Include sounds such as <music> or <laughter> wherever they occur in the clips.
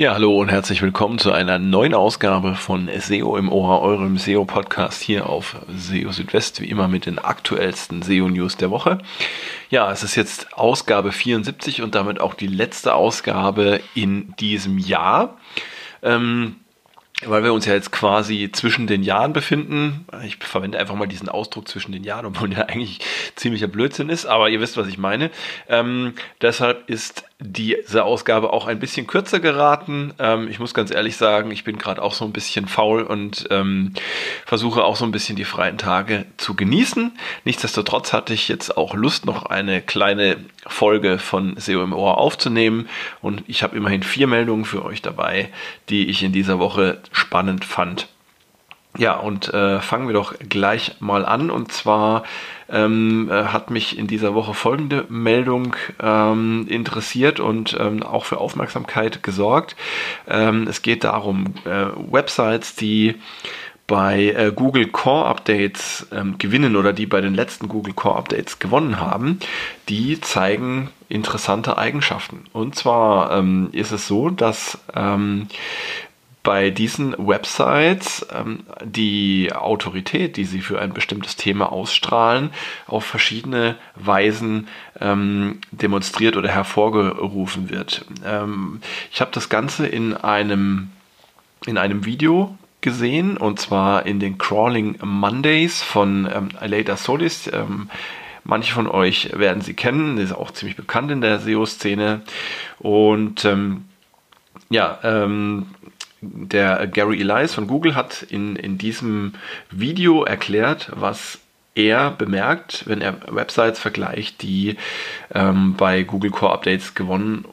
Ja, hallo und herzlich willkommen zu einer neuen Ausgabe von SEO im Ohr, eurem SEO-Podcast hier auf SEO Südwest, wie immer mit den aktuellsten SEO-News der Woche. Ja, es ist jetzt Ausgabe 74 und damit auch die letzte Ausgabe in diesem Jahr. Ähm, weil wir uns ja jetzt quasi zwischen den Jahren befinden. Ich verwende einfach mal diesen Ausdruck zwischen den Jahren, obwohl der <laughs> eigentlich ziemlicher Blödsinn ist, aber ihr wisst, was ich meine. Ähm, deshalb ist diese Ausgabe auch ein bisschen kürzer geraten. Ähm, ich muss ganz ehrlich sagen, ich bin gerade auch so ein bisschen faul und ähm, versuche auch so ein bisschen die freien Tage zu genießen. Nichtsdestotrotz hatte ich jetzt auch Lust, noch eine kleine Folge von SEO im Ohr aufzunehmen und ich habe immerhin vier Meldungen für euch dabei, die ich in dieser Woche spannend fand. Ja, und äh, fangen wir doch gleich mal an. Und zwar ähm, äh, hat mich in dieser Woche folgende Meldung ähm, interessiert und ähm, auch für Aufmerksamkeit gesorgt. Ähm, es geht darum, äh, Websites, die bei äh, Google Core Updates ähm, gewinnen oder die bei den letzten Google Core Updates gewonnen haben, die zeigen interessante Eigenschaften. Und zwar ähm, ist es so, dass ähm, bei diesen Websites ähm, die Autorität, die sie für ein bestimmtes Thema ausstrahlen, auf verschiedene Weisen ähm, demonstriert oder hervorgerufen wird. Ähm, ich habe das Ganze in einem, in einem Video gesehen und zwar in den Crawling Mondays von ähm, Aleida Solis. Ähm, Manche von euch werden sie kennen, sie ist auch ziemlich bekannt in der SEO-Szene. Und ähm, ja, ähm, der Gary Elias von Google hat in, in diesem Video erklärt, was er bemerkt, wenn er Websites vergleicht, die ähm, bei Google Core Updates gewonnen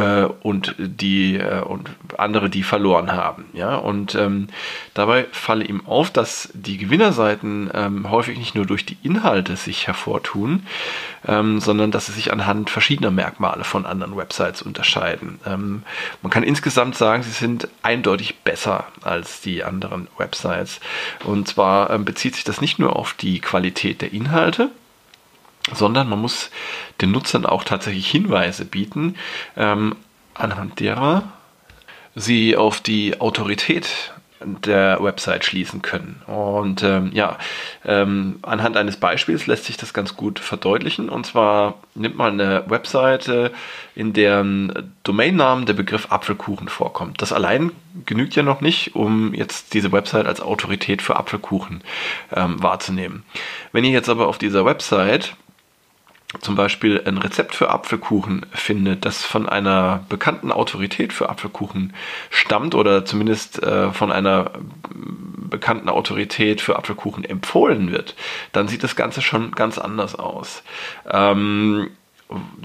und die äh, und andere, die verloren haben. Ja, und ähm, dabei falle ihm auf, dass die Gewinnerseiten ähm, häufig nicht nur durch die Inhalte sich hervortun, ähm, sondern dass sie sich anhand verschiedener Merkmale von anderen Websites unterscheiden. Ähm, man kann insgesamt sagen, sie sind eindeutig besser als die anderen Websites. Und zwar ähm, bezieht sich das nicht nur auf die Qualität der Inhalte, sondern man muss den Nutzern auch tatsächlich Hinweise bieten, ähm, anhand derer sie auf die Autorität der Website schließen können. Und ähm, ja, ähm, anhand eines Beispiels lässt sich das ganz gut verdeutlichen. Und zwar nimmt man eine Webseite, in deren Domainnamen der Begriff Apfelkuchen vorkommt. Das allein genügt ja noch nicht, um jetzt diese Website als Autorität für Apfelkuchen ähm, wahrzunehmen. Wenn ihr jetzt aber auf dieser Website zum Beispiel ein Rezept für Apfelkuchen findet, das von einer bekannten Autorität für Apfelkuchen stammt oder zumindest äh, von einer bekannten Autorität für Apfelkuchen empfohlen wird, dann sieht das Ganze schon ganz anders aus. Ähm,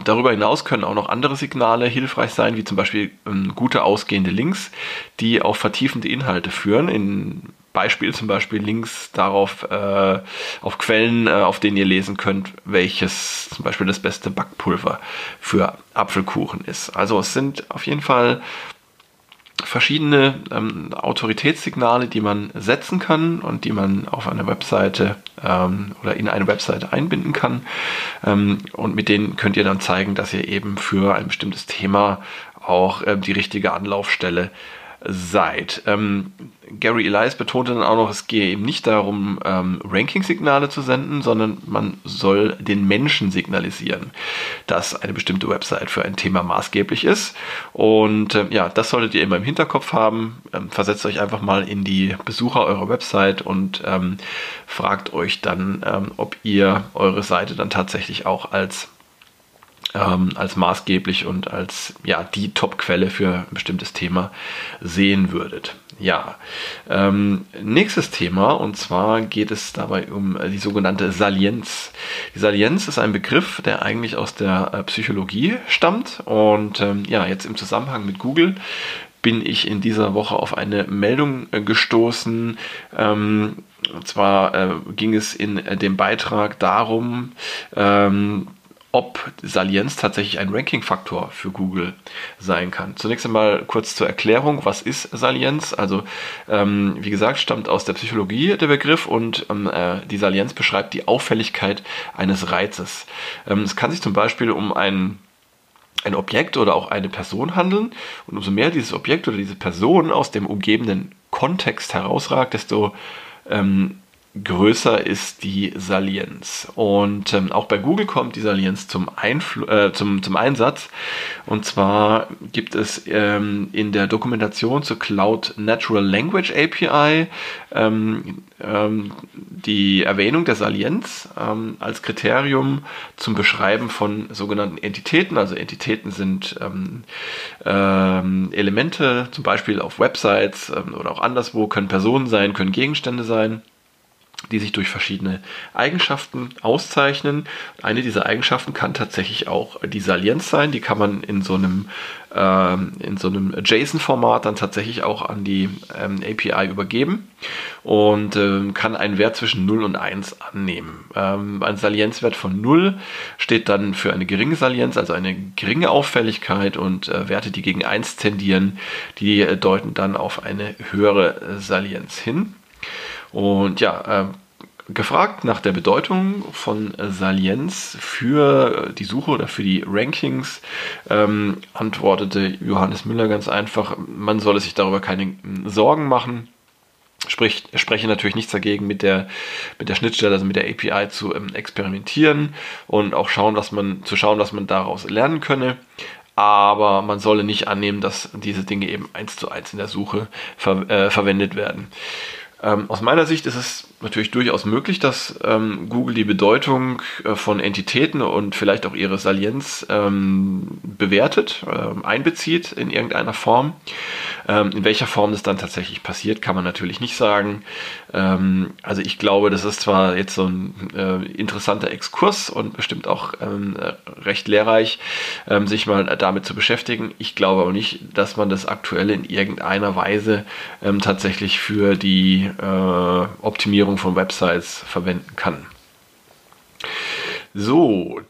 Darüber hinaus können auch noch andere Signale hilfreich sein, wie zum Beispiel ähm, gute ausgehende Links, die auf vertiefende Inhalte führen. In Beispiel zum Beispiel Links darauf, äh, auf Quellen, äh, auf denen ihr lesen könnt, welches zum Beispiel das beste Backpulver für Apfelkuchen ist. Also es sind auf jeden Fall verschiedene ähm, Autoritätssignale, die man setzen kann und die man auf eine Webseite ähm, oder in eine Webseite einbinden kann. Ähm, und mit denen könnt ihr dann zeigen, dass ihr eben für ein bestimmtes Thema auch äh, die richtige Anlaufstelle seid. Ähm, Gary Elias betonte dann auch noch, es gehe eben nicht darum, ähm, Ranking-Signale zu senden, sondern man soll den Menschen signalisieren, dass eine bestimmte Website für ein Thema maßgeblich ist. Und äh, ja, das solltet ihr immer im Hinterkopf haben. Ähm, versetzt euch einfach mal in die Besucher eurer Website und ähm, fragt euch dann, ähm, ob ihr eure Seite dann tatsächlich auch als ähm, als maßgeblich und als ja, die Top-Quelle für ein bestimmtes Thema sehen würdet. Ja, ähm, nächstes Thema und zwar geht es dabei um die sogenannte Salienz. Die Salienz ist ein Begriff, der eigentlich aus der äh, Psychologie stammt und ähm, ja, jetzt im Zusammenhang mit Google bin ich in dieser Woche auf eine Meldung äh, gestoßen. Ähm, und zwar äh, ging es in äh, dem Beitrag darum, ähm, ob Salienz tatsächlich ein Ranking-Faktor für Google sein kann. Zunächst einmal kurz zur Erklärung, was ist Salienz? Also ähm, wie gesagt, stammt aus der Psychologie der Begriff und ähm, äh, die Salienz beschreibt die Auffälligkeit eines Reizes. Ähm, es kann sich zum Beispiel um einen ein Objekt oder auch eine Person handeln. Und umso mehr dieses Objekt oder diese Person aus dem umgebenden Kontext herausragt, desto ähm, größer ist die Salienz. Und ähm, auch bei Google kommt die Salienz zum, Einfl äh, zum, zum Einsatz. Und zwar gibt es ähm, in der Dokumentation zur Cloud Natural Language API ähm, ähm, die Erwähnung der Salienz ähm, als Kriterium zum Beschreiben von sogenannten Entitäten. Also Entitäten sind ähm, Elemente, zum Beispiel auf Websites oder auch anderswo, können Personen sein, können Gegenstände sein die sich durch verschiedene Eigenschaften auszeichnen. Eine dieser Eigenschaften kann tatsächlich auch die Salienz sein. Die kann man in so einem, ähm, so einem JSON-Format dann tatsächlich auch an die ähm, API übergeben und ähm, kann einen Wert zwischen 0 und 1 annehmen. Ähm, ein Salienzwert von 0 steht dann für eine geringe Salienz, also eine geringe Auffälligkeit und äh, Werte, die gegen 1 tendieren, die äh, deuten dann auf eine höhere Salienz hin. Und ja, äh, gefragt nach der Bedeutung von Salienz für die Suche oder für die Rankings, ähm, antwortete Johannes Müller ganz einfach, man solle sich darüber keine Sorgen machen. Sprich, spreche natürlich nichts dagegen, mit der, mit der Schnittstelle, also mit der API zu ähm, experimentieren und auch schauen, was man, zu schauen, was man daraus lernen könne. Aber man solle nicht annehmen, dass diese Dinge eben eins zu eins in der Suche ver äh, verwendet werden. Ähm, aus meiner Sicht ist es natürlich durchaus möglich, dass ähm, Google die Bedeutung äh, von Entitäten und vielleicht auch ihre Salienz ähm, bewertet, äh, einbezieht in irgendeiner Form. Ähm, in welcher Form das dann tatsächlich passiert, kann man natürlich nicht sagen. Ähm, also ich glaube, das ist zwar jetzt so ein äh, interessanter Exkurs und bestimmt auch ähm, recht lehrreich, sich mal damit zu beschäftigen. Ich glaube aber nicht, dass man das aktuell in irgendeiner Weise tatsächlich für die äh, Optimierung Optimierung von Websites verwenden kann. So,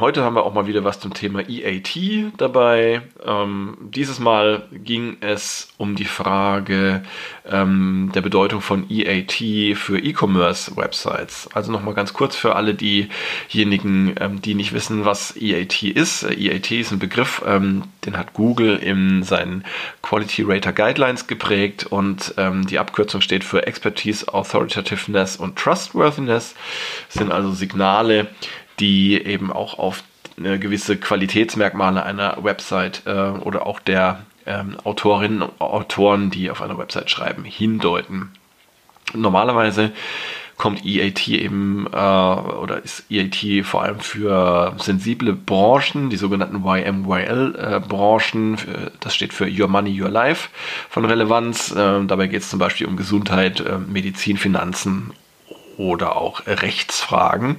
Heute haben wir auch mal wieder was zum Thema EAT dabei. Ähm, dieses Mal ging es um die Frage ähm, der Bedeutung von EAT für E-Commerce-Websites. Also nochmal ganz kurz für alle diejenigen, ähm, die nicht wissen, was EAT ist. EAT ist ein Begriff, ähm, den hat Google in seinen Quality Rater Guidelines geprägt und ähm, die Abkürzung steht für Expertise, Authoritativeness und Trustworthiness. Das sind also Signale, die eben auch auf äh, gewisse Qualitätsmerkmale einer Website äh, oder auch der ähm, Autorinnen und Autoren, die auf einer Website schreiben, hindeuten. Normalerweise kommt EAT eben äh, oder ist EAT vor allem für sensible Branchen, die sogenannten YMYL-Branchen, äh, das steht für Your Money, Your Life, von Relevanz. Äh, dabei geht es zum Beispiel um Gesundheit, äh, Medizin, Finanzen oder auch Rechtsfragen.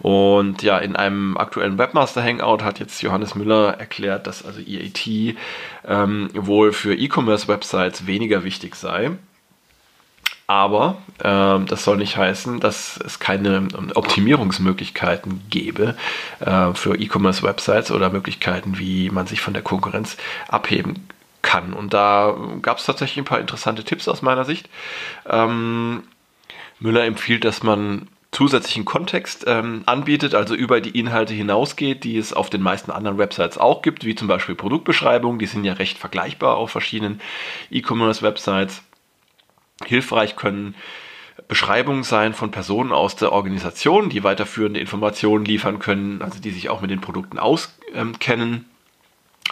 Und ja, in einem aktuellen Webmaster Hangout hat jetzt Johannes Müller erklärt, dass also EAT ähm, wohl für E-Commerce-Websites weniger wichtig sei. Aber äh, das soll nicht heißen, dass es keine Optimierungsmöglichkeiten gäbe äh, für E-Commerce-Websites oder Möglichkeiten, wie man sich von der Konkurrenz abheben kann. Und da gab es tatsächlich ein paar interessante Tipps aus meiner Sicht. Ähm, Müller empfiehlt, dass man zusätzlichen Kontext ähm, anbietet, also über die Inhalte hinausgeht, die es auf den meisten anderen Websites auch gibt, wie zum Beispiel Produktbeschreibungen, die sind ja recht vergleichbar auf verschiedenen E-Commerce-Websites. Hilfreich können Beschreibungen sein von Personen aus der Organisation, die weiterführende Informationen liefern können, also die sich auch mit den Produkten auskennen.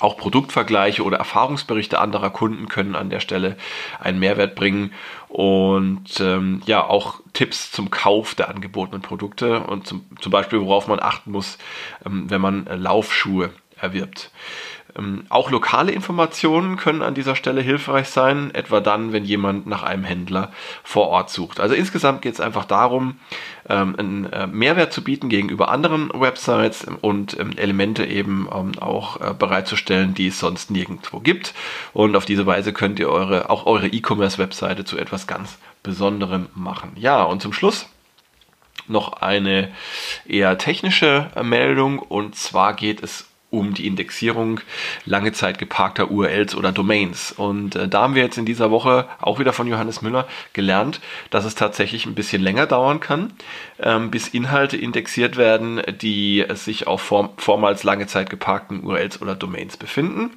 Auch Produktvergleiche oder Erfahrungsberichte anderer Kunden können an der Stelle einen Mehrwert bringen und ähm, ja auch Tipps zum Kauf der angebotenen Produkte und zum, zum Beispiel worauf man achten muss, ähm, wenn man äh, Laufschuhe erwirbt. Ähm, auch lokale Informationen können an dieser Stelle hilfreich sein, etwa dann, wenn jemand nach einem Händler vor Ort sucht. Also insgesamt geht es einfach darum, ähm, einen äh, Mehrwert zu bieten gegenüber anderen Websites und ähm, Elemente eben auch äh, bereitzustellen, die es sonst nirgendwo gibt. Und auf diese Weise könnt ihr eure, auch eure E-Commerce-Webseite zu etwas ganz Besonderem machen. Ja, und zum Schluss noch eine eher technische Meldung und zwar geht es um die Indexierung lange Zeit geparkter URLs oder Domains. Und äh, da haben wir jetzt in dieser Woche auch wieder von Johannes Müller gelernt, dass es tatsächlich ein bisschen länger dauern kann, ähm, bis Inhalte indexiert werden, die sich auf vorm vormals lange Zeit geparkten URLs oder Domains befinden.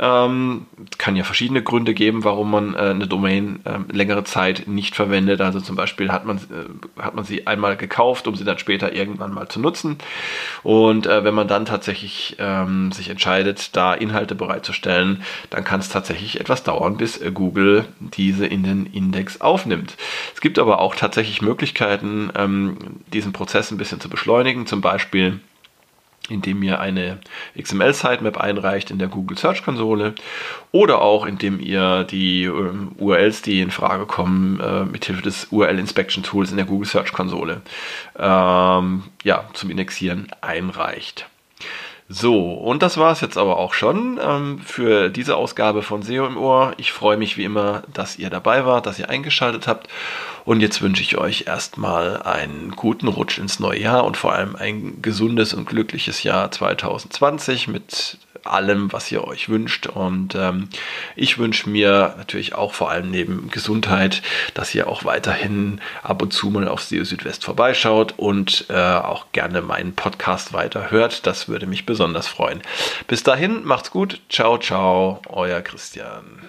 Ähm, kann ja verschiedene Gründe geben, warum man äh, eine Domain äh, längere Zeit nicht verwendet. Also zum Beispiel hat man, äh, hat man sie einmal gekauft, um sie dann später irgendwann mal zu nutzen. Und äh, wenn man dann tatsächlich ähm, sich entscheidet, da Inhalte bereitzustellen, dann kann es tatsächlich etwas dauern, bis äh, Google diese in den Index aufnimmt. Es gibt aber auch tatsächlich Möglichkeiten, ähm, diesen Prozess ein bisschen zu beschleunigen. Zum Beispiel indem ihr eine XML-Sitemap einreicht in der Google Search Konsole oder auch indem ihr die ähm, URLs, die in Frage kommen, äh, mithilfe des URL Inspection Tools in der Google Search Konsole ähm, ja, zum Indexieren einreicht. So, und das war es jetzt aber auch schon ähm, für diese Ausgabe von SEO im Ohr. Ich freue mich wie immer, dass ihr dabei wart, dass ihr eingeschaltet habt. Und jetzt wünsche ich euch erstmal einen guten Rutsch ins neue Jahr und vor allem ein gesundes und glückliches Jahr 2020 mit allem, was ihr euch wünscht. Und ähm, ich wünsche mir natürlich auch vor allem neben Gesundheit, dass ihr auch weiterhin ab und zu mal auf SEO Südwest vorbeischaut und äh, auch gerne meinen Podcast weiter hört. Das würde mich besonders freuen. Bis dahin, macht's gut. Ciao, ciao, euer Christian.